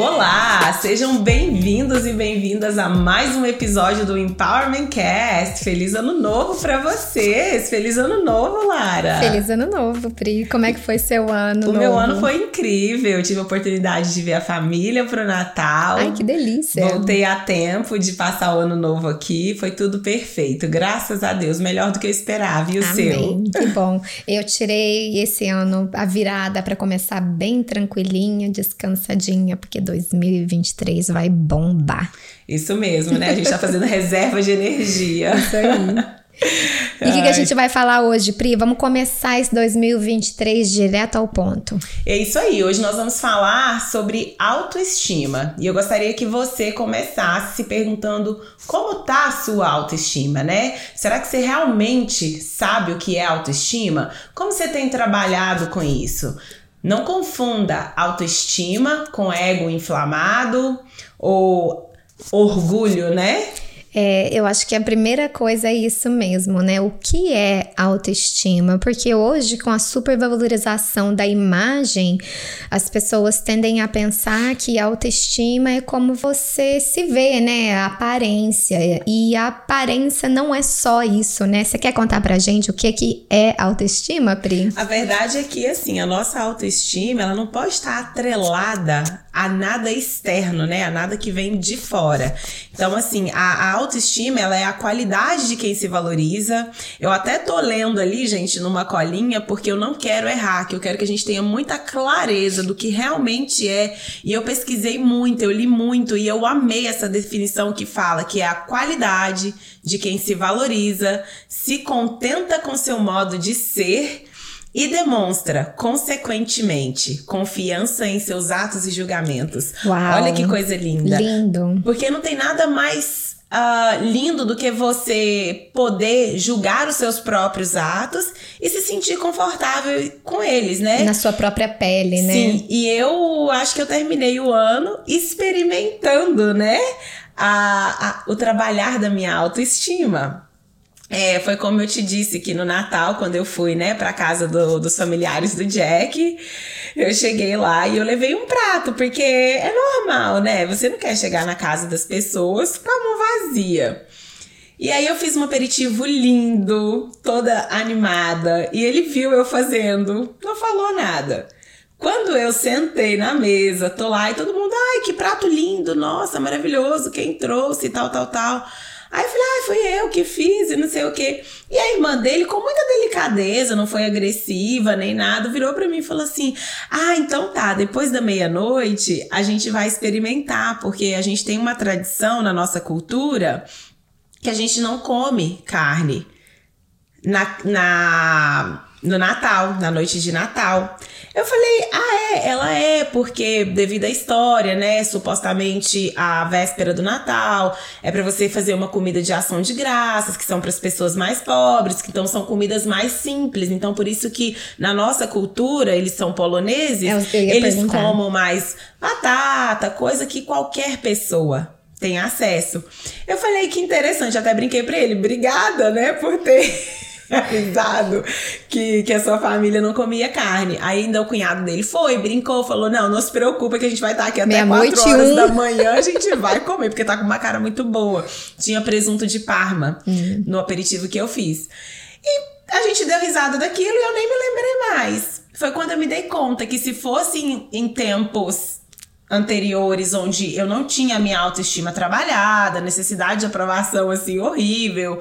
Olá, sejam bem-vindos e bem-vindas a mais um episódio do Empowerment Cast. Feliz ano novo para vocês! Feliz ano novo, Lara! Feliz ano novo, Pri. Como é que foi seu ano? O novo? meu ano foi incrível. Eu tive a oportunidade de ver a família pro Natal. Ai, que delícia! Voltei a tempo de passar o ano novo aqui. Foi tudo perfeito. Graças a Deus. Melhor do que eu esperava. E o Amém. seu? Que bom. Eu tirei esse ano a virada para começar bem tranquilinha, descansadinha, porque 2023 vai bombar. Isso mesmo, né? A gente tá fazendo reserva de energia. Isso aí. E o que, que, a gente vai falar hoje, Pri? Vamos começar esse 2023 direto ao ponto. É isso aí. Hoje nós vamos falar sobre autoestima. E eu gostaria que você começasse se perguntando como tá a sua autoestima, né? Será que você realmente sabe o que é autoestima? Como você tem trabalhado com isso? Não confunda autoestima com ego inflamado ou orgulho, né? É, eu acho que a primeira coisa é isso mesmo, né? O que é autoestima? Porque hoje, com a supervalorização da imagem, as pessoas tendem a pensar que autoestima é como você se vê, né? A aparência. E a aparência não é só isso, né? Você quer contar pra gente o que, que é autoestima, Pri? A verdade é que, assim, a nossa autoestima, ela não pode estar atrelada a nada externo, né? A nada que vem de fora. Então, assim, a, a autoestima, ela é a qualidade de quem se valoriza. Eu até tô lendo ali, gente, numa colinha, porque eu não quero errar, que eu quero que a gente tenha muita clareza do que realmente é. E eu pesquisei muito, eu li muito e eu amei essa definição que fala que é a qualidade de quem se valoriza, se contenta com seu modo de ser e demonstra, consequentemente, confiança em seus atos e julgamentos. Uau. Olha que coisa linda. Lindo. Porque não tem nada mais uh, lindo do que você poder julgar os seus próprios atos e se sentir confortável com eles, né? Na sua própria pele, né? Sim, e eu acho que eu terminei o ano experimentando, né? A, a, o trabalhar da minha autoestima. É, foi como eu te disse que no Natal, quando eu fui, né, pra casa do, dos familiares do Jack, eu cheguei lá e eu levei um prato, porque é normal, né? Você não quer chegar na casa das pessoas com a mão vazia. E aí eu fiz um aperitivo lindo, toda animada, e ele viu eu fazendo, não falou nada. Quando eu sentei na mesa, tô lá e todo mundo, ai, que prato lindo, nossa, maravilhoso, quem trouxe, tal, tal, tal. Aí eu falei, ah, foi eu que fiz e não sei o quê. E a irmã dele, com muita delicadeza, não foi agressiva nem nada, virou para mim e falou assim: Ah, então tá, depois da meia-noite a gente vai experimentar, porque a gente tem uma tradição na nossa cultura que a gente não come carne na, na no Natal, na noite de Natal. Eu falei, ah, é, ela é, porque devido à história, né? Supostamente a véspera do Natal é para você fazer uma comida de ação de graças, que são para as pessoas mais pobres, que então são comidas mais simples. Então, por isso que na nossa cultura, eles são poloneses, eles perguntar. comam mais batata, coisa que qualquer pessoa tem acesso. Eu falei que interessante, até brinquei para ele, obrigada, né, por ter avisado que, que a sua família não comia carne. Aí ainda o cunhado dele foi, brincou, falou: não, não se preocupa que a gente vai estar aqui até 4 horas um. da manhã, a gente vai comer, porque tá com uma cara muito boa. Tinha presunto de Parma hum. no aperitivo que eu fiz. E a gente deu risada daquilo e eu nem me lembrei mais. Foi quando eu me dei conta que se fosse em, em tempos anteriores onde eu não tinha minha autoestima trabalhada, necessidade de aprovação assim horrível,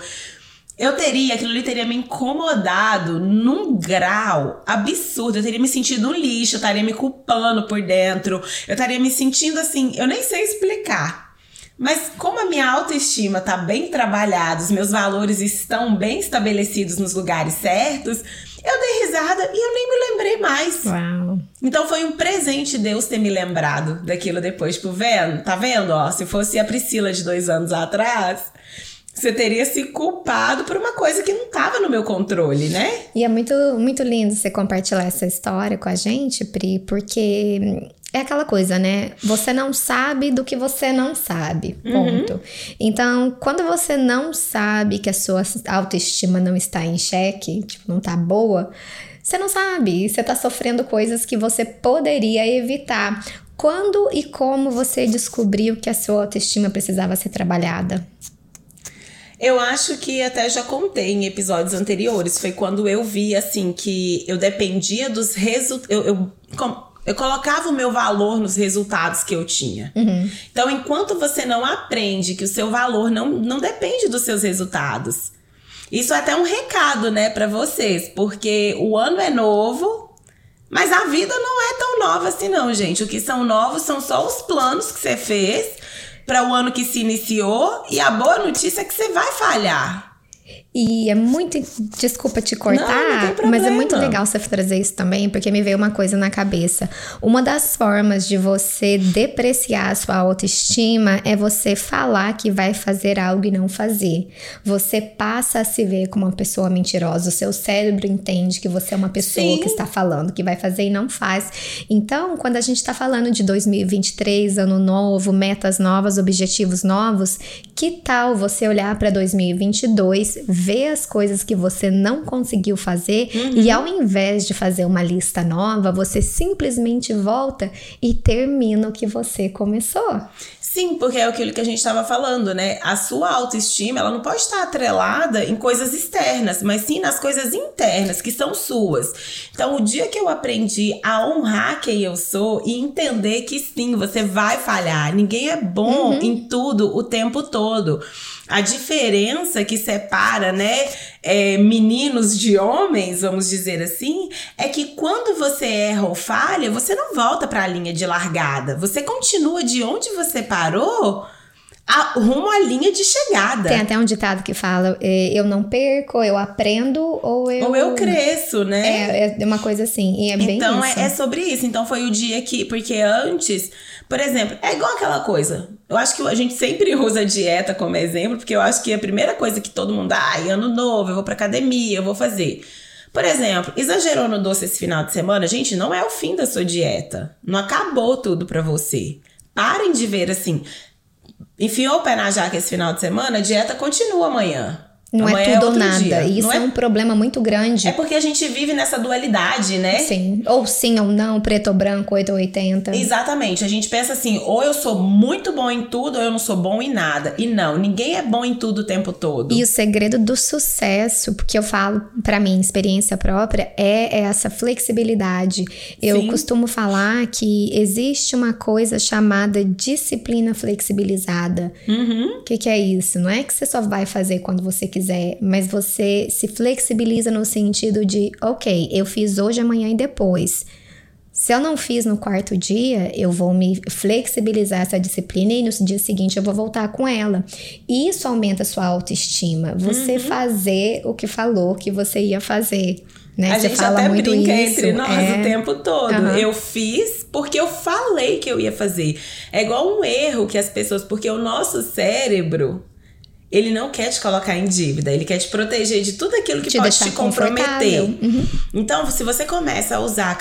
eu teria, aquilo ali teria me incomodado num grau absurdo. Eu teria me sentido um lixo, eu estaria me culpando por dentro, eu estaria me sentindo assim, eu nem sei explicar. Mas como a minha autoestima tá bem trabalhada, os meus valores estão bem estabelecidos nos lugares certos, eu dei risada e eu nem me lembrei mais. Uau. Então foi um presente Deus ter me lembrado daquilo depois. Tipo, vendo? Tá vendo? Ó, se fosse a Priscila de dois anos atrás, você teria se culpado por uma coisa que não estava no meu controle, né? E é muito, muito lindo você compartilhar essa história com a gente, Pri, porque é aquela coisa, né? Você não sabe do que você não sabe. Ponto. Uhum. Então, quando você não sabe que a sua autoestima não está em xeque, tipo, não tá boa, você não sabe. Você tá sofrendo coisas que você poderia evitar Quando e como você descobriu que a sua autoestima precisava ser trabalhada? Eu acho que até já contei em episódios anteriores. Foi quando eu vi, assim, que eu dependia dos resultados. Eu, eu, eu, colocava o meu valor nos resultados que eu tinha. Uhum. Então, enquanto você não aprende que o seu valor não, não depende dos seus resultados. Isso é até um recado, né, para vocês, porque o ano é novo, mas a vida não é tão nova assim, não, gente. O que são novos são só os planos que você fez para o ano que se iniciou e a boa notícia é que você vai falhar. E é muito. Desculpa te cortar, não, não mas é muito legal você trazer isso também, porque me veio uma coisa na cabeça. Uma das formas de você depreciar a sua autoestima é você falar que vai fazer algo e não fazer. Você passa a se ver como uma pessoa mentirosa. O seu cérebro entende que você é uma pessoa Sim. que está falando que vai fazer e não faz. Então, quando a gente está falando de 2023, ano novo, metas novas, objetivos novos, que tal você olhar para 2022? Ver as coisas que você não conseguiu fazer uhum. e ao invés de fazer uma lista nova, você simplesmente volta e termina o que você começou. Sim, porque é aquilo que a gente estava falando, né? A sua autoestima, ela não pode estar atrelada em coisas externas, mas sim nas coisas internas, que são suas. Então, o dia que eu aprendi a honrar quem eu sou e entender que sim, você vai falhar, ninguém é bom uhum. em tudo o tempo todo. A diferença que separa, né, é, meninos de homens, vamos dizer assim, é que quando você erra ou falha, você não volta para a linha de largada. Você continua de onde você parou a, rumo à linha de chegada. Tem até um ditado que fala: é, eu não perco, eu aprendo ou eu. Ou eu cresço, né? É, é uma coisa assim. E é bem então, isso. É, é sobre isso. Então foi o dia que. Porque antes por exemplo, é igual aquela coisa. Eu acho que a gente sempre usa a dieta como exemplo, porque eu acho que a primeira coisa que todo mundo, ah, ano novo, eu vou pra academia, eu vou fazer. Por exemplo, exagerou no doce esse final de semana, gente, não é o fim da sua dieta. Não acabou tudo para você. Parem de ver assim. Enfiou o pé na jaca esse final de semana, a dieta continua amanhã. Não é tudo é ou nada. Dia. Isso é... é... um problema muito grande. É porque a gente vive nessa dualidade, né? Sim. Ou sim ou não, preto ou branco, 8 ou 80. Exatamente. A gente pensa assim, ou eu sou muito bom em tudo, ou eu não sou bom em nada. E não, ninguém é bom em tudo o tempo todo. E o segredo do sucesso, porque eu falo para mim, experiência própria, é essa flexibilidade. Eu sim. costumo falar que existe uma coisa chamada disciplina flexibilizada. Uhum. O que, que é isso? Não é que você só vai fazer quando você quiser quiser, mas você se flexibiliza no sentido de, ok, eu fiz hoje, amanhã e depois. Se eu não fiz no quarto dia, eu vou me flexibilizar essa disciplina e no dia seguinte eu vou voltar com ela. E isso aumenta a sua autoestima. Você uhum. fazer o que falou que você ia fazer. Né? A você gente até muito brinca isso. entre nós é... o tempo todo. Uhum. Eu fiz porque eu falei que eu ia fazer. É igual um erro que as pessoas. Porque o nosso cérebro ele não quer te colocar em dívida, ele quer te proteger de tudo aquilo que te pode te comprometer. Uhum. Então, se você começa a usar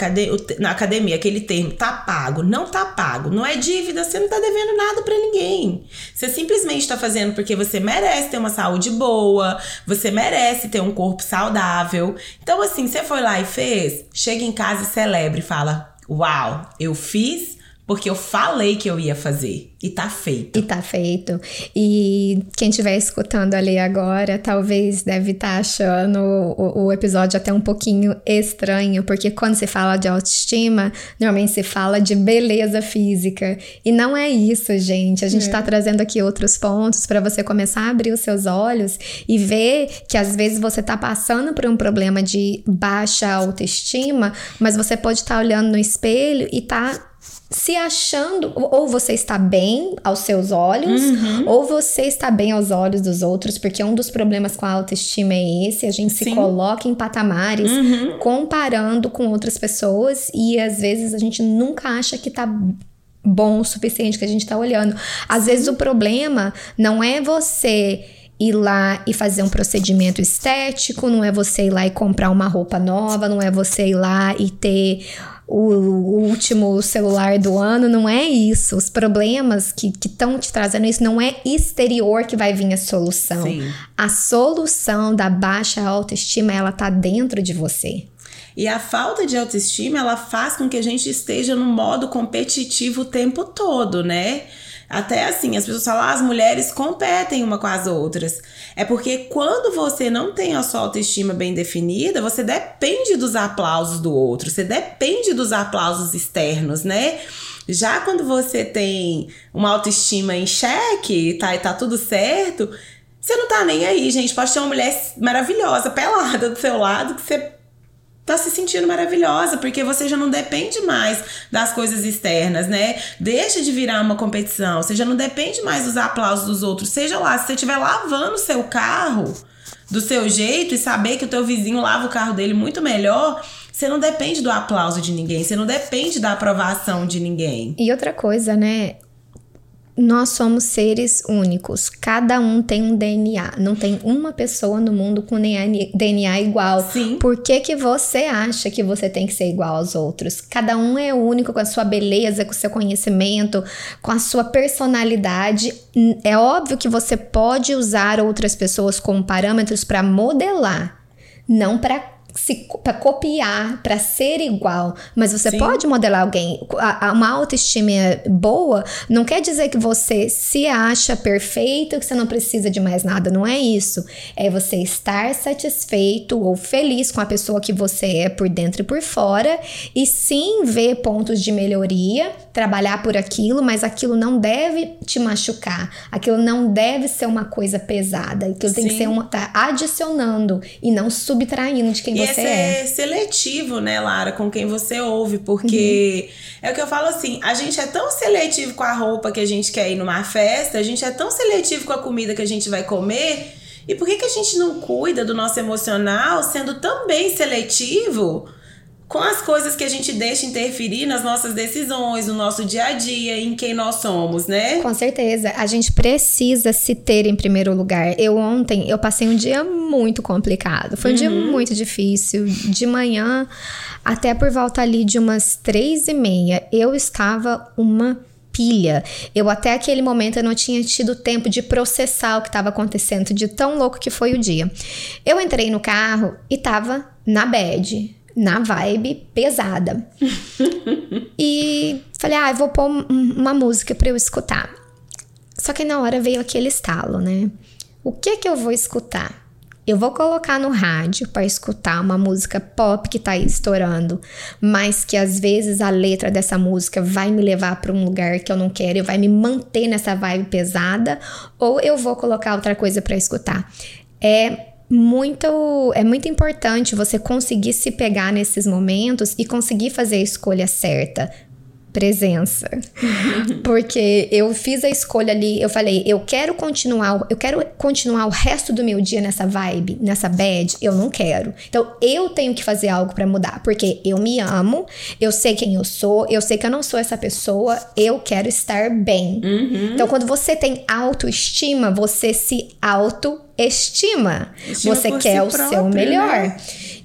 na academia aquele termo tá pago, não tá pago, não é dívida, você não tá devendo nada para ninguém. Você simplesmente tá fazendo porque você merece ter uma saúde boa, você merece ter um corpo saudável. Então, assim, você foi lá e fez, chega em casa e celebre, fala: Uau, eu fiz porque eu falei que eu ia fazer. E tá feito. E tá feito. E quem estiver escutando ali agora, talvez deve estar tá achando o, o, episódio até um pouquinho estranho, porque quando se fala de autoestima, normalmente se fala de beleza física. E não é isso, gente. A gente é. tá trazendo aqui outros pontos para você começar a abrir os seus olhos e ver que às vezes você tá passando por um problema de baixa autoestima, mas você pode estar tá olhando no espelho e tá se achando, ou você está bem aos seus olhos, uhum. ou você está bem aos olhos dos outros, porque um dos problemas com a autoestima é esse, a gente Sim. se coloca em patamares uhum. comparando com outras pessoas e às vezes a gente nunca acha que tá bom o suficiente que a gente tá olhando. Às Sim. vezes o problema não é você ir lá e fazer um procedimento estético, não é você ir lá e comprar uma roupa nova, não é você ir lá e ter o, o, último celular do ano, não é isso. Os problemas que estão te trazendo isso não é exterior que vai vir a solução. Sim. A solução da baixa autoestima, ela tá dentro de você. E a falta de autoestima, ela faz com que a gente esteja no modo competitivo o tempo todo, né? Até assim, as pessoas falam, ah, as mulheres competem uma com as outras. É porque quando você não tem a sua autoestima bem definida, você depende dos aplausos do outro, você depende dos aplausos externos, né? Já quando você tem uma autoestima em xeque, tá, e tá tudo certo, você não tá nem aí, gente. Pode ter uma mulher maravilhosa, pelada do seu lado, que você tá se sentindo maravilhosa, porque você já não depende mais das coisas externas, né? Deixa de virar uma competição, você já não depende mais dos aplausos dos outros. Seja lá, se você estiver lavando o seu carro do seu jeito e saber que o teu vizinho lava o carro dele muito melhor, você não depende do aplauso de ninguém, você não depende da aprovação de ninguém. E outra coisa, né? Nós somos seres únicos. Cada um tem um DNA. Não tem uma pessoa no mundo com DNA igual. Sim. Por que, que você acha que você tem que ser igual aos outros? Cada um é único com a sua beleza, com o seu conhecimento, com a sua personalidade. É óbvio que você pode usar outras pessoas como parâmetros para modelar, não para para copiar, para ser igual, mas você Sim. pode modelar alguém. Uma autoestima boa não quer dizer que você se acha perfeito, que você não precisa de mais nada, não é isso. É você estar satisfeito ou feliz com a pessoa que você é por dentro e por fora e sim ver pontos de melhoria, trabalhar por aquilo, mas aquilo não deve te machucar. Aquilo não deve ser uma coisa pesada. Aquilo sim. tem que ser uma tá adicionando e não subtraindo de quem e você é. seletivo, né, Lara, com quem você ouve, porque uhum. é o que eu falo assim, a gente é tão seletivo com a roupa que a gente quer ir numa festa, a gente é tão seletivo com a comida que a gente vai comer, e por que, que a gente não cuida do nosso emocional sendo também seletivo com as coisas que a gente deixa interferir nas nossas decisões, no nosso dia a dia, em quem nós somos, né? Com certeza. A gente precisa se ter em primeiro lugar. Eu ontem, eu passei um dia muito complicado. Foi um uhum. dia muito difícil. De manhã até por volta ali de umas três e meia, eu estava uma pilha. Eu até aquele momento eu não tinha tido tempo de processar o que estava acontecendo, de tão louco que foi o dia. Eu entrei no carro e tava na bed na vibe pesada. e falei, ah, eu vou pôr uma música para eu escutar. Só que na hora veio aquele estalo, né? O que que eu vou escutar? Eu vou colocar no rádio para escutar uma música pop que tá aí estourando, mas que às vezes a letra dessa música vai me levar para um lugar que eu não quero e vai me manter nessa vibe pesada, ou eu vou colocar outra coisa para escutar. É muito é muito importante você conseguir se pegar nesses momentos e conseguir fazer a escolha certa presença. Porque eu fiz a escolha ali, eu falei, eu quero continuar, eu quero continuar o resto do meu dia nessa vibe, nessa bad, eu não quero. Então eu tenho que fazer algo para mudar, porque eu me amo, eu sei quem eu sou, eu sei que eu não sou essa pessoa, eu quero estar bem. Uhum. Então quando você tem autoestima, você se auto estima. Estima você quer si o próprio, seu melhor. Né?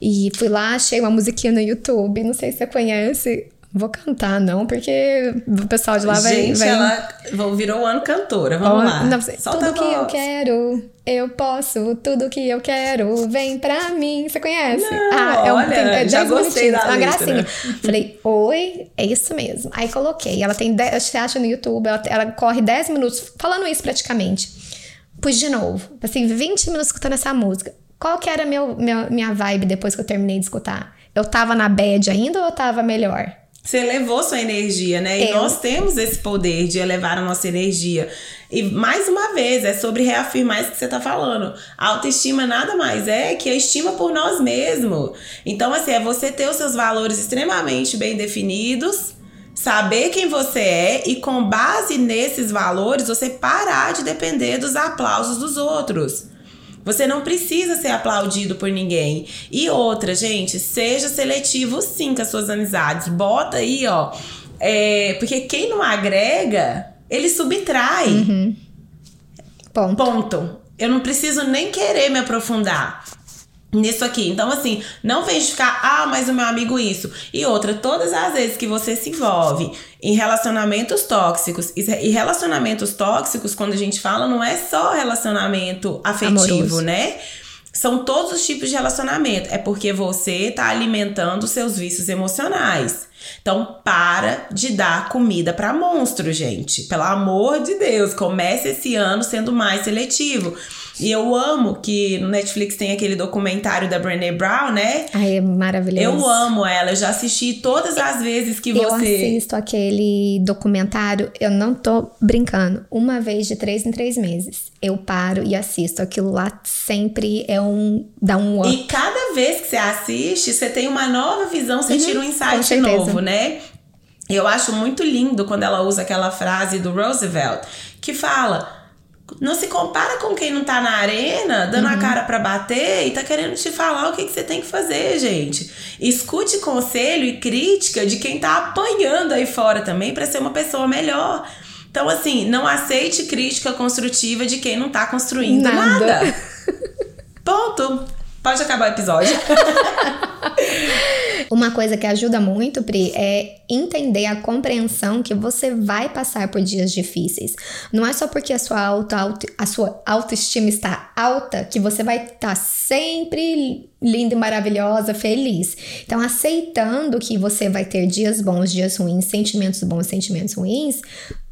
E fui lá, achei uma musiquinha no YouTube, não sei se você conhece. Vou cantar, não, porque o pessoal de lá vai. Gente, vai... ela virou o ano cantora. Vamos oh, lá. Não, tudo que eu quero, eu posso. Tudo que eu quero, vem pra mim. Você conhece? Não, ah, é um, olha, tem, é já gostei da uma gracinha. Falei, oi, é isso mesmo. Aí coloquei. Ela tem, dez, você acha no YouTube, ela, ela corre 10 minutos falando isso praticamente. Pus de novo. Passei 20 minutos escutando essa música. Qual que era meu, meu, minha vibe depois que eu terminei de escutar? Eu tava na bad ainda ou eu tava melhor? Você elevou sua energia, né? E nós temos esse poder de elevar a nossa energia. E mais uma vez, é sobre reafirmar isso que você tá falando. A autoestima nada mais é que a estima por nós mesmos. Então, assim, é você ter os seus valores extremamente bem definidos, saber quem você é e, com base nesses valores, você parar de depender dos aplausos dos outros. Você não precisa ser aplaudido por ninguém. E outra, gente, seja seletivo sim com as suas amizades. Bota aí, ó. É, porque quem não agrega, ele subtrai. Uhum. Ponto. Ponto. Eu não preciso nem querer me aprofundar nisso aqui. Então, assim, não vem de ficar, ah, mas o meu amigo isso. E outra, todas as vezes que você se envolve em relacionamentos tóxicos, e relacionamentos tóxicos, quando a gente fala, não é só relacionamento afetivo, Amoroso. né? são todos os tipos de relacionamento. É porque você tá alimentando seus vícios emocionais. Então, para de dar comida para monstro, gente. Pelo amor de Deus, comece esse ano sendo mais seletivo. E eu amo que no Netflix tem aquele documentário da Brené Brown, né? Ai, é maravilhoso. Eu amo ela, eu já assisti todas as vezes que você. Eu assisto aquele documentário, eu não tô brincando, uma vez de três em três meses. Eu paro e assisto. Aquilo lá sempre é um. dá um up. E cada vez que você assiste, você tem uma nova visão, você uhum, tira um insight novo, né? Eu acho muito lindo quando ela usa aquela frase do Roosevelt que fala não se compara com quem não tá na arena, dando uhum. a cara para bater e tá querendo te falar o que, que você tem que fazer, gente. Escute conselho e crítica de quem tá apanhando aí fora também para ser uma pessoa melhor. Então, assim, não aceite crítica construtiva de quem não tá construindo nada. nada. Ponto. Pode acabar o episódio. Uma coisa que ajuda muito, Pri, é entender a compreensão que você vai passar por dias difíceis. Não é só porque a sua, auto, auto, a sua autoestima está alta que você vai estar tá sempre linda e maravilhosa, feliz. Então, aceitando que você vai ter dias bons, dias ruins, sentimentos bons, sentimentos ruins,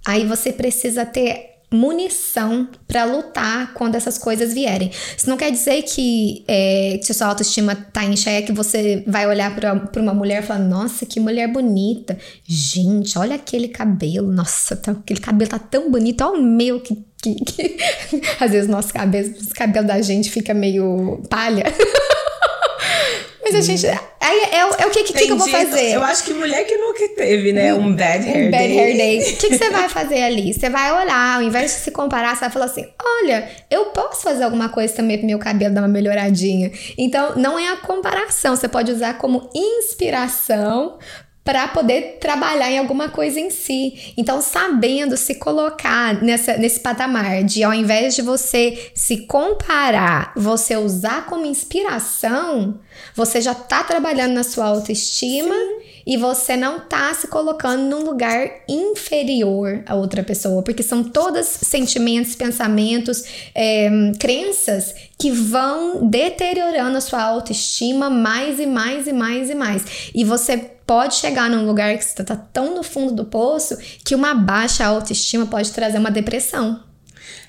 aí você precisa ter munição para lutar quando essas coisas vierem. Isso não quer dizer que é, se sua autoestima tá em xeque, você vai olhar para uma mulher e falar: Nossa, que mulher bonita. Gente, olha aquele cabelo. Nossa, tá, aquele cabelo tá tão bonito. Olha o meu que. que, que... Às vezes nosso cabelo, o cabelo da gente fica meio palha. Mas a gente. Aí é, é, o que, que, que, eu vou fazer? Eu acho que mulher que nunca teve, né? Um bad hair um bad day. hair day. O que, que você vai fazer ali? Você vai olhar, ao invés de se comparar, você vai falar assim: olha, eu posso fazer alguma coisa também pro meu cabelo dar uma melhoradinha. Então, não é a comparação. Você pode usar como inspiração para poder trabalhar em alguma coisa em si. Então, sabendo se colocar nessa, nesse patamar de ao invés de você se comparar, você usar como inspiração, você já está trabalhando na sua autoestima Sim. e você não está se colocando num lugar inferior a outra pessoa, porque são todos sentimentos, pensamentos, é, crenças que vão deteriorando a sua autoestima mais e mais e mais e mais. E você pode chegar num lugar que você está tão no fundo do poço que uma baixa autoestima pode trazer uma depressão.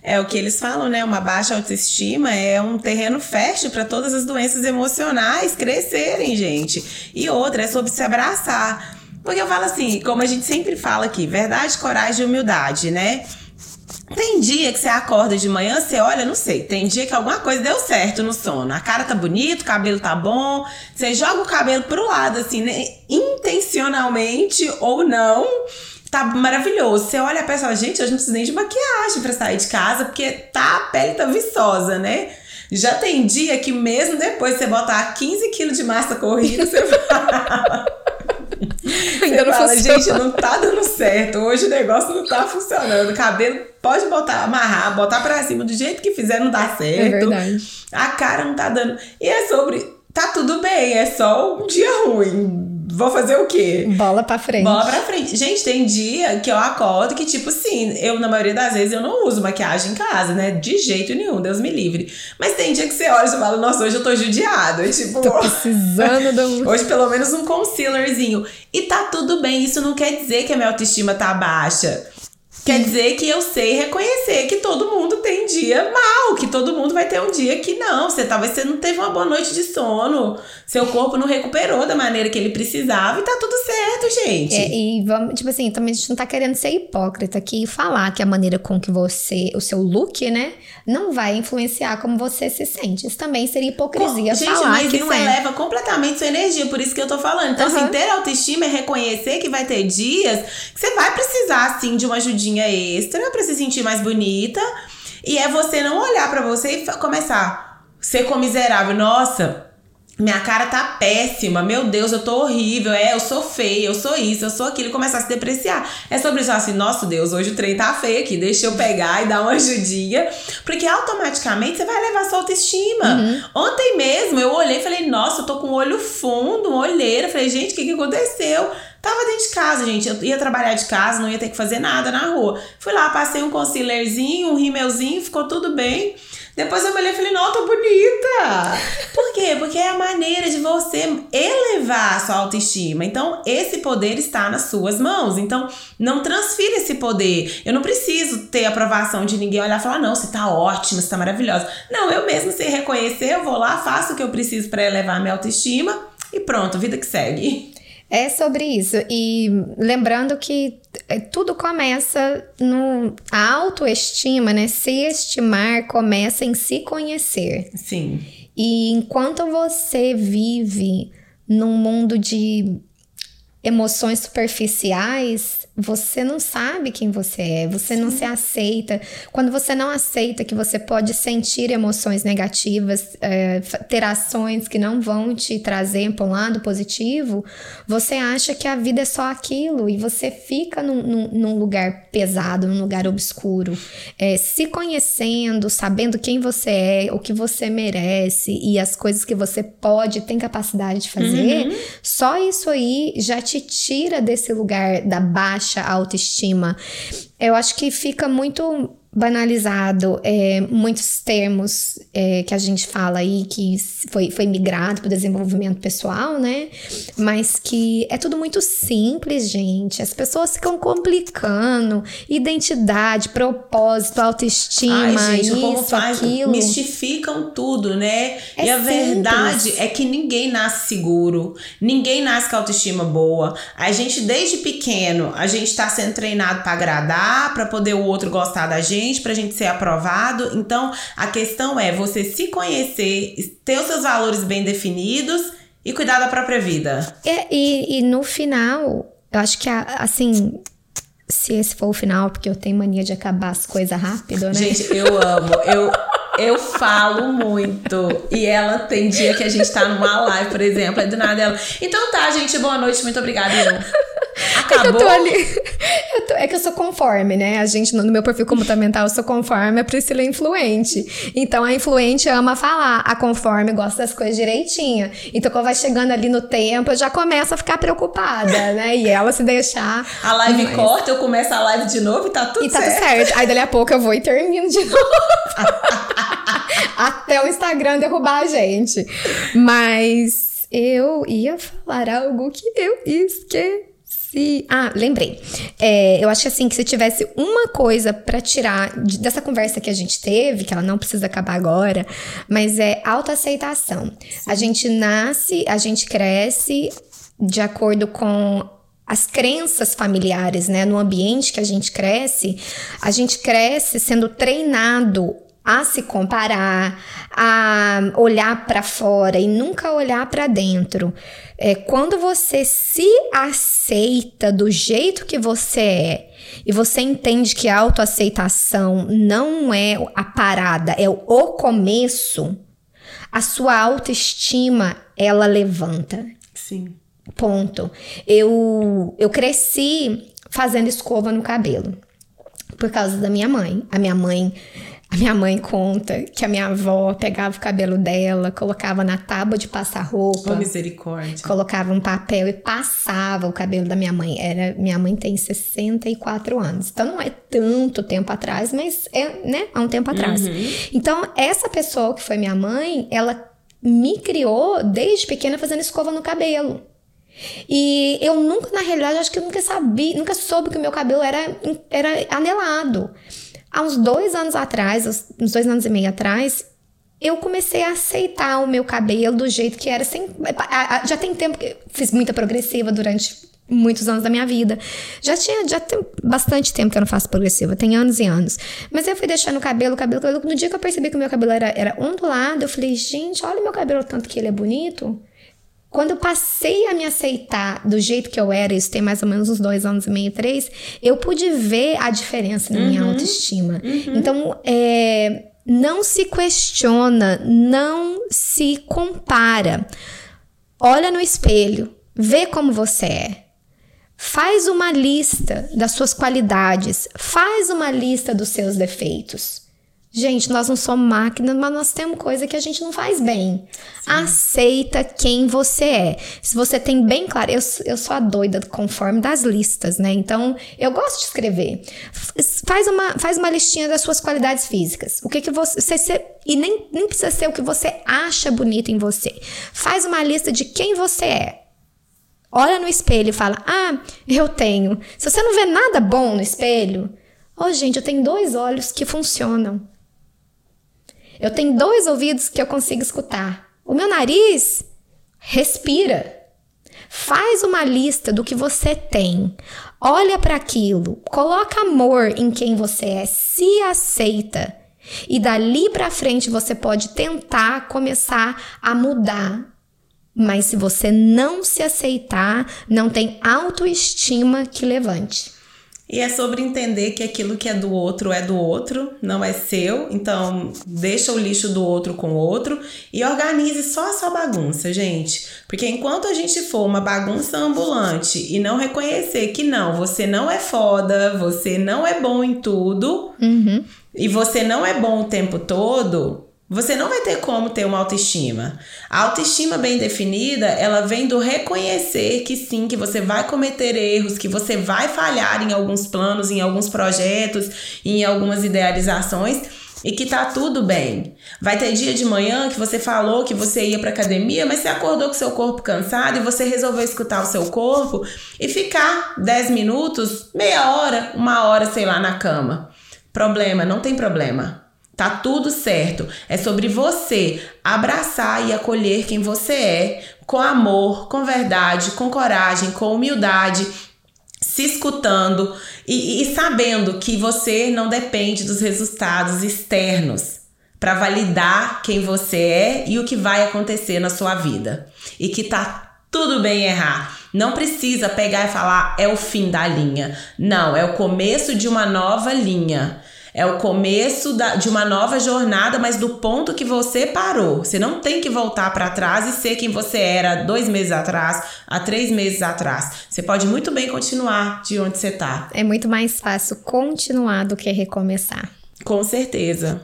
É o que eles falam, né? Uma baixa autoestima é um terreno fértil para todas as doenças emocionais crescerem, gente. E outra é sobre se abraçar. Porque eu falo assim, como a gente sempre fala aqui, verdade, coragem e humildade, né? Tem dia que você acorda de manhã, você olha, não sei, tem dia que alguma coisa deu certo no sono. A cara tá bonita, o cabelo tá bom, você joga o cabelo pro lado, assim, né? Intencionalmente ou não tá maravilhoso. Você olha a pessoa, gente, hoje não precisa nem de maquiagem para sair de casa, porque tá, a pele tá viçosa, né? Já tem dia que mesmo depois você botar 15 quilos de massa corrida, você fala... Ainda não fala, gente, não tá dando certo. Hoje o negócio não tá funcionando. O cabelo pode botar, amarrar, botar pra cima do jeito que fizer, não dá certo. É verdade. A cara não tá dando. E é sobre. Tá tudo bem, é só um dia ruim vou fazer o quê? Bola pra frente. Bola pra frente. Gente, tem dia que eu acordo que, tipo assim, eu, na maioria das vezes, eu não uso maquiagem em casa, né? De jeito nenhum, Deus me livre. Mas tem dia que você olha e fala, nossa, hoje eu tô judiado. tipo, tô precisando do... Hoje, pelo menos, um concealerzinho. E tá tudo bem, isso não quer dizer que a minha autoestima tá baixa. Quer dizer que eu sei reconhecer que todo mundo tem dia mal, que todo mundo vai ter um dia que não. Você talvez você não teve uma boa noite de sono, seu corpo não recuperou da maneira que ele precisava e tá tudo certo, gente. É, e vamos, tipo assim, também a gente não tá querendo ser hipócrita aqui e falar que a maneira com que você, o seu look, né, não vai influenciar como você se sente. Isso também seria hipocrisia gente, falar mas que isso não é. eleva completamente sua energia, por isso que eu tô falando. Então, uhum. assim, ter autoestima é reconhecer que vai ter dias que você vai precisar, assim, de uma ajudinha extra para se sentir mais bonita. E é você não olhar para você e começar a ser comiserável. Nossa, minha cara tá péssima, meu Deus, eu tô horrível, é, eu sou feia, eu sou isso, eu sou aquilo, e começar a se depreciar. É sobre isso, assim, nossa Deus, hoje o trem tá feio aqui, deixa eu pegar e dar uma ajudinha, porque automaticamente você vai levar sua autoestima. Uhum. Ontem mesmo eu olhei e falei, nossa, eu tô com o olho fundo, uma olheira, falei, gente, o que que aconteceu? Tava dentro de casa, gente. Eu ia trabalhar de casa, não ia ter que fazer nada na rua. Fui lá, passei um concealerzinho, um rimelzinho, ficou tudo bem. Depois eu me olhei e falei, não, tô bonita. Por quê? Porque é a maneira de você elevar a sua autoestima. Então, esse poder está nas suas mãos. Então, não transfira esse poder. Eu não preciso ter aprovação de ninguém olhar e falar, não, você tá ótima, você tá maravilhosa. Não, eu mesmo sei reconhecer, eu vou lá, faço o que eu preciso para elevar a minha autoestima e pronto, vida que segue. É sobre isso. E lembrando que é, tudo começa no a autoestima, né? Se estimar começa em se conhecer. Sim. E enquanto você vive num mundo de emoções superficiais, você não sabe quem você é, você Sim. não se aceita. Quando você não aceita que você pode sentir emoções negativas, é, ter ações que não vão te trazer para um lado positivo, você acha que a vida é só aquilo e você fica num, num, num lugar pesado, num lugar obscuro. É, se conhecendo, sabendo quem você é, o que você merece e as coisas que você pode, tem capacidade de fazer, uhum. só isso aí já te tira desse lugar da baixa autoestima. Eu acho que fica muito banalizado é, muitos termos é, que a gente fala aí que foi, foi migrado para o desenvolvimento pessoal, né? Mas que é tudo muito simples, gente. As pessoas ficam complicando identidade, propósito, autoestima, Ai, gente, isso, faz, aquilo. Mistificam tudo, né? É e a simples. verdade é que ninguém nasce seguro, ninguém nasce com autoestima boa. A gente, desde pequeno, a gente está sendo treinado para agradar, para poder o outro gostar da gente suficiente para a gente ser aprovado. Então, a questão é você se conhecer, ter os seus valores bem definidos e cuidar da própria vida. É, e, e no final, eu acho que, assim, se esse for o final, porque eu tenho mania de acabar as coisas rápido, né? Gente, eu amo. Eu, eu falo muito. E ela tem dia que a gente tá numa live, por exemplo, é do nada ela. Então tá, gente, boa noite, muito obrigada. Eu. É que eu tô ali. Eu tô, é que eu sou conforme, né? A gente, no meu perfil comportamental, eu sou conforme, a Priscila é influente. Então a influente ama falar, a conforme gosta das coisas direitinho. Então quando vai chegando ali no tempo, eu já começo a ficar preocupada, né? E ela se deixar. A live mas... corta, eu começo a live de novo e tá tudo certo. E tá tudo certo. Aí dali a pouco eu vou e termino de novo. Até o Instagram derrubar a gente. Mas eu ia falar algo que eu esqueci. Ah, lembrei. É, eu acho assim que se tivesse uma coisa para tirar de, dessa conversa que a gente teve, que ela não precisa acabar agora, mas é autoaceitação. A gente nasce, a gente cresce de acordo com as crenças familiares, né? No ambiente que a gente cresce, a gente cresce sendo treinado a se comparar, a olhar para fora e nunca olhar para dentro. É quando você se aceita do jeito que você é e você entende que a autoaceitação não é a parada, é o começo, a sua autoestima ela levanta. Sim. Ponto. Eu eu cresci fazendo escova no cabelo por causa da minha mãe. A minha mãe a minha mãe conta que a minha avó pegava o cabelo dela, colocava na tábua de passar roupa. Oh, misericórdia. Colocava um papel e passava o cabelo da minha mãe. Era, minha mãe tem 64 anos. Então não é tanto tempo atrás, mas é, né, há um tempo atrás. Uhum. Então, essa pessoa que foi minha mãe, ela me criou desde pequena fazendo escova no cabelo. E eu nunca, na realidade, acho que eu nunca sabia, nunca soube que o meu cabelo era, era anelado. Há uns dois anos atrás, uns dois anos e meio atrás, eu comecei a aceitar o meu cabelo do jeito que era. Sem, já tem tempo que fiz muita progressiva durante muitos anos da minha vida. Já tinha, já tem bastante tempo que eu não faço progressiva, tem anos e anos. Mas eu fui deixando o cabelo, o cabelo, o cabelo. No dia que eu percebi que o meu cabelo era, era ondulado, eu falei, gente, olha o meu cabelo, tanto que ele é bonito. Quando eu passei a me aceitar do jeito que eu era, isso tem mais ou menos uns dois anos e meio, três, eu pude ver a diferença na minha uhum, autoestima. Uhum. Então, é, não se questiona, não se compara. Olha no espelho, vê como você é. Faz uma lista das suas qualidades, faz uma lista dos seus defeitos. Gente, nós não somos máquina, mas nós temos coisa que a gente não faz bem. Sim. Aceita quem você é. Se você tem bem claro, eu, eu sou a doida conforme das listas, né? Então, eu gosto de escrever. Faz uma, faz uma listinha das suas qualidades físicas. O que que você, você e nem, nem precisa ser o que você acha bonito em você. Faz uma lista de quem você é. Olha no espelho e fala: "Ah, eu tenho". Se você não vê nada bom no espelho, oh, gente, eu tenho dois olhos que funcionam. Eu tenho dois ouvidos que eu consigo escutar. O meu nariz respira. Faz uma lista do que você tem. Olha para aquilo, coloca amor em quem você é, se aceita. E dali para frente você pode tentar começar a mudar. Mas se você não se aceitar, não tem autoestima que levante. E é sobre entender que aquilo que é do outro é do outro, não é seu. Então, deixa o lixo do outro com o outro e organize só a sua bagunça, gente. Porque enquanto a gente for uma bagunça ambulante e não reconhecer que não, você não é foda, você não é bom em tudo uhum. e você não é bom o tempo todo, você não vai ter como ter uma autoestima. A autoestima bem definida, ela vem do reconhecer que sim, que você vai cometer erros, que você vai falhar em alguns planos, em alguns projetos, em algumas idealizações e que tá tudo bem. Vai ter dia de manhã que você falou que você ia para academia, mas você acordou com seu corpo cansado e você resolveu escutar o seu corpo e ficar 10 minutos, meia hora, uma hora, sei lá, na cama. Problema, não tem problema. Tá tudo certo. É sobre você abraçar e acolher quem você é, com amor, com verdade, com coragem, com humildade, se escutando e, e sabendo que você não depende dos resultados externos para validar quem você é e o que vai acontecer na sua vida. E que tá tudo bem errar. Não precisa pegar e falar é o fim da linha. Não, é o começo de uma nova linha. É o começo da, de uma nova jornada, mas do ponto que você parou. Você não tem que voltar para trás e ser quem você era dois meses atrás, há três meses atrás. Você pode muito bem continuar de onde você está. É muito mais fácil continuar do que recomeçar. Com certeza.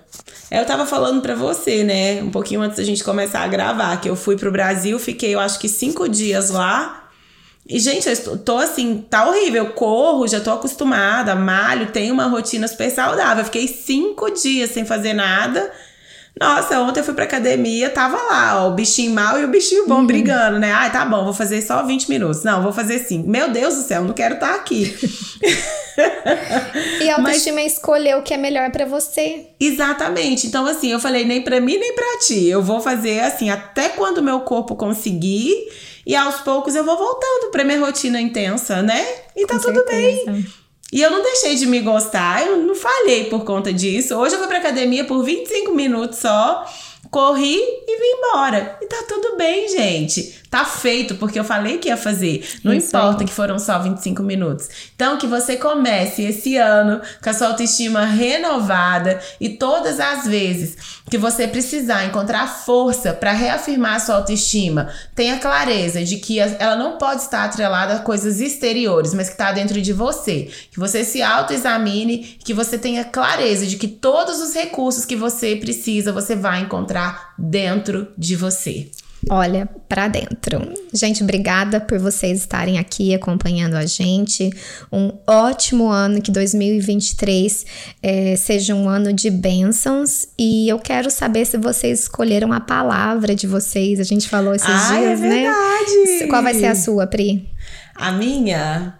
Eu tava falando para você, né, um pouquinho antes da gente começar a gravar, que eu fui pro Brasil, fiquei, eu acho que cinco dias lá. E, gente, eu tô assim, tá horrível. Eu corro, já tô acostumada, malho, tenho uma rotina super saudável. Eu fiquei cinco dias sem fazer nada. Nossa, ontem eu fui pra academia, tava lá, ó, o bichinho mal e o bichinho bom uhum. brigando, né? Ai, tá bom, vou fazer só 20 minutos. Não, vou fazer 5. Meu Deus do céu, não quero estar tá aqui. e a autoestima Mas... é escolher o que é melhor para você. Exatamente. Então, assim, eu falei nem para mim nem para ti. Eu vou fazer assim até quando meu corpo conseguir e aos poucos eu vou voltando pra minha rotina intensa, né? E tá Com tudo certeza. bem. E eu não deixei de me gostar, eu não falhei por conta disso. Hoje eu fui pra academia por 25 minutos só, corri e vim embora. E tá tudo bem, gente tá feito, porque eu falei que ia fazer. Não Isso importa que foram só 25 minutos. Então, que você comece esse ano com a sua autoestima renovada e todas as vezes que você precisar encontrar força para reafirmar a sua autoestima, tenha clareza de que ela não pode estar atrelada a coisas exteriores, mas que está dentro de você. Que você se autoexamine, que você tenha clareza de que todos os recursos que você precisa, você vai encontrar dentro de você olha para dentro. Gente, obrigada por vocês estarem aqui acompanhando a gente. Um ótimo ano, que 2023 é, seja um ano de bênçãos. E eu quero saber se vocês escolheram a palavra de vocês. A gente falou esses Ai, dias, é verdade. né? Qual vai ser a sua, Pri? A minha?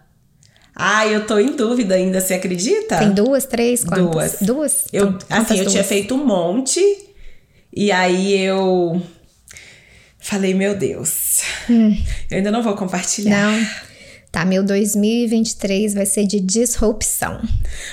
Ah, eu tô em dúvida ainda, você acredita? Tem duas, três, quantas? Duas. Duas? Eu, então, assim, eu duas? tinha feito um monte. E aí eu Falei, meu Deus, hum. eu ainda não vou compartilhar. Não. Tá, meu 2023 vai ser de disrupção.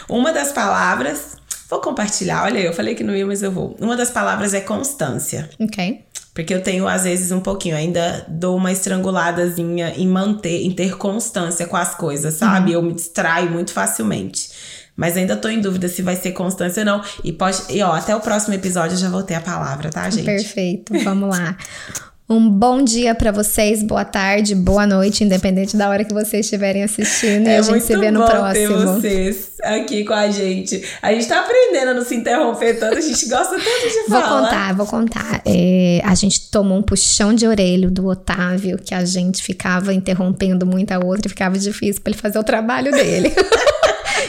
Uma das palavras, vou compartilhar, olha, eu falei que não ia, mas eu vou. Uma das palavras é constância. Ok. Porque eu tenho, às vezes, um pouquinho, ainda dou uma estranguladazinha em manter, em ter constância com as coisas, sabe? Uhum. Eu me distraio muito facilmente. Mas ainda tô em dúvida se vai ser constância ou não. E pode. E ó, até o próximo episódio eu já vou ter a palavra, tá, gente? Perfeito. Vamos lá. Um bom dia para vocês, boa tarde, boa noite, independente da hora que vocês estiverem assistindo. É e a gente se vê no próximo. Ter vocês aqui com a gente. A gente tá aprendendo a não se interromper tanto, a gente gosta tanto de falar. Vou contar, vou contar. É, a gente tomou um puxão de orelha do Otávio, que a gente ficava interrompendo muito a outra e ficava difícil para ele fazer o trabalho dele.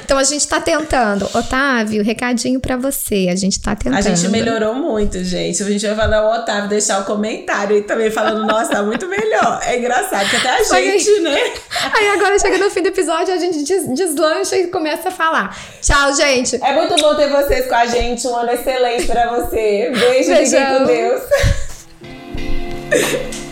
Então a gente tá tentando. Otávio, recadinho para você. A gente tá tentando. A gente melhorou muito, gente. A gente vai falar o Otávio deixar o comentário aí também falando, nossa, tá muito melhor. É engraçado que até a gente, aí, né? Aí agora chega no fim do episódio, a gente des deslancha e começa a falar. Tchau, gente. É muito bom ter vocês com a gente. Um ano excelente para você. Beijo, Beijão. fiquem com Deus.